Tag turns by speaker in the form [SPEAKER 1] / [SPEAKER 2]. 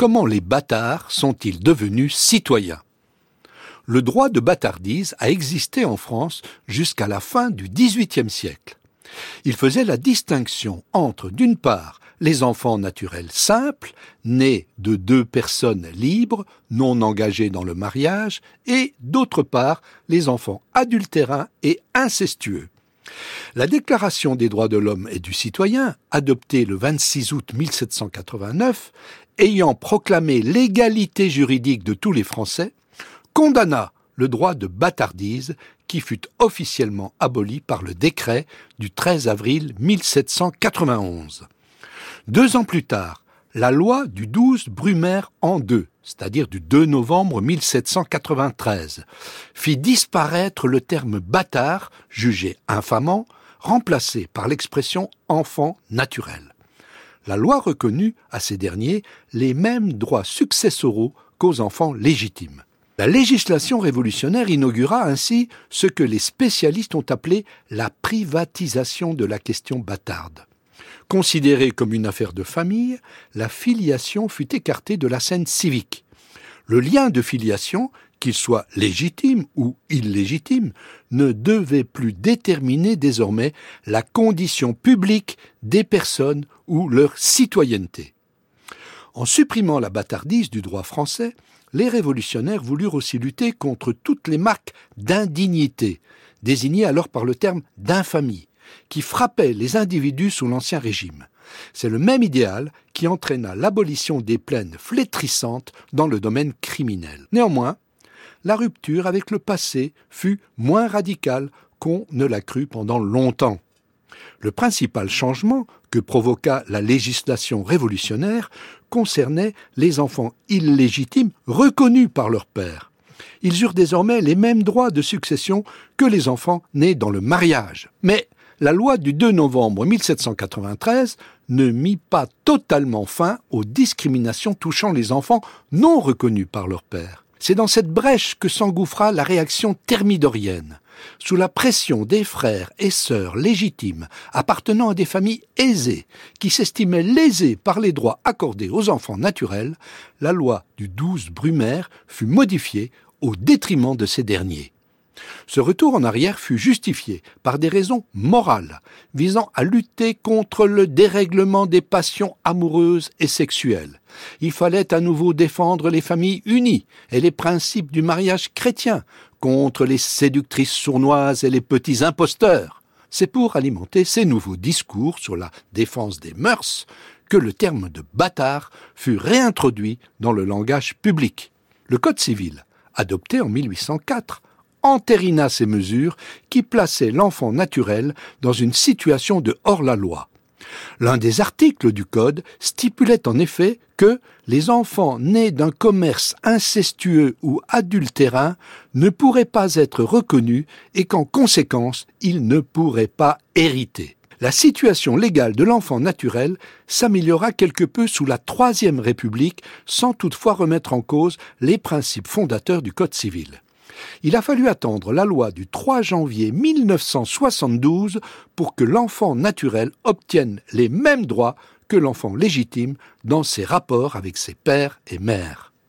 [SPEAKER 1] Comment les bâtards sont-ils devenus citoyens? Le droit de bâtardise a existé en France jusqu'à la fin du XVIIIe siècle. Il faisait la distinction entre, d'une part, les enfants naturels simples, nés de deux personnes libres, non engagées dans le mariage, et, d'autre part, les enfants adultérins et incestueux. La Déclaration des droits de l'homme et du citoyen, adoptée le 26 août 1789, ayant proclamé l'égalité juridique de tous les Français, condamna le droit de bâtardise qui fut officiellement aboli par le décret du 13 avril 1791. Deux ans plus tard, la loi du 12 Brumaire en deux, c'est-à-dire du 2 novembre 1793, fit disparaître le terme bâtard, jugé infamant, remplacé par l'expression enfant naturel. La loi reconnut à ces derniers les mêmes droits successoraux qu'aux enfants légitimes. La législation révolutionnaire inaugura ainsi ce que les spécialistes ont appelé la privatisation de la question bâtarde. Considérée comme une affaire de famille, la filiation fut écartée de la scène civique. Le lien de filiation, qu'il soit légitime ou illégitime, ne devait plus déterminer désormais la condition publique des personnes ou leur citoyenneté. En supprimant la bâtardise du droit français, les révolutionnaires voulurent aussi lutter contre toutes les marques d'indignité, désignées alors par le terme d'infamie, qui frappaient les individus sous l'Ancien Régime. C'est le même idéal qui entraîna l'abolition des plaines flétrissantes dans le domaine criminel. Néanmoins, la rupture avec le passé fut moins radicale qu'on ne l'a cru pendant longtemps. Le principal changement que provoqua la législation révolutionnaire concernait les enfants illégitimes reconnus par leur père. Ils eurent désormais les mêmes droits de succession que les enfants nés dans le mariage. Mais la loi du 2 novembre 1793 ne mit pas totalement fin aux discriminations touchant les enfants non reconnus par leur père. C'est dans cette brèche que s'engouffra la réaction thermidorienne sous la pression des frères et sœurs légitimes appartenant à des familles aisées, qui s'estimaient lésées par les droits accordés aux enfants naturels, la loi du 12 Brumaire fut modifiée au détriment de ces derniers. Ce retour en arrière fut justifié par des raisons morales visant à lutter contre le dérèglement des passions amoureuses et sexuelles. Il fallait à nouveau défendre les familles unies et les principes du mariage chrétien contre les séductrices sournoises et les petits imposteurs. C'est pour alimenter ces nouveaux discours sur la défense des mœurs que le terme de bâtard fut réintroduit dans le langage public. Le Code civil, adopté en 1804, entérina ces mesures qui plaçaient l'enfant naturel dans une situation de hors-la-loi. L'un des articles du Code stipulait en effet que les enfants nés d'un commerce incestueux ou adultérin ne pourraient pas être reconnus et qu'en conséquence ils ne pourraient pas hériter. La situation légale de l'enfant naturel s'améliora quelque peu sous la Troisième République sans toutefois remettre en cause les principes fondateurs du Code civil. Il a fallu attendre la loi du 3 janvier 1972 pour que l'enfant naturel obtienne les mêmes droits que l'enfant légitime dans ses rapports avec ses pères et mères.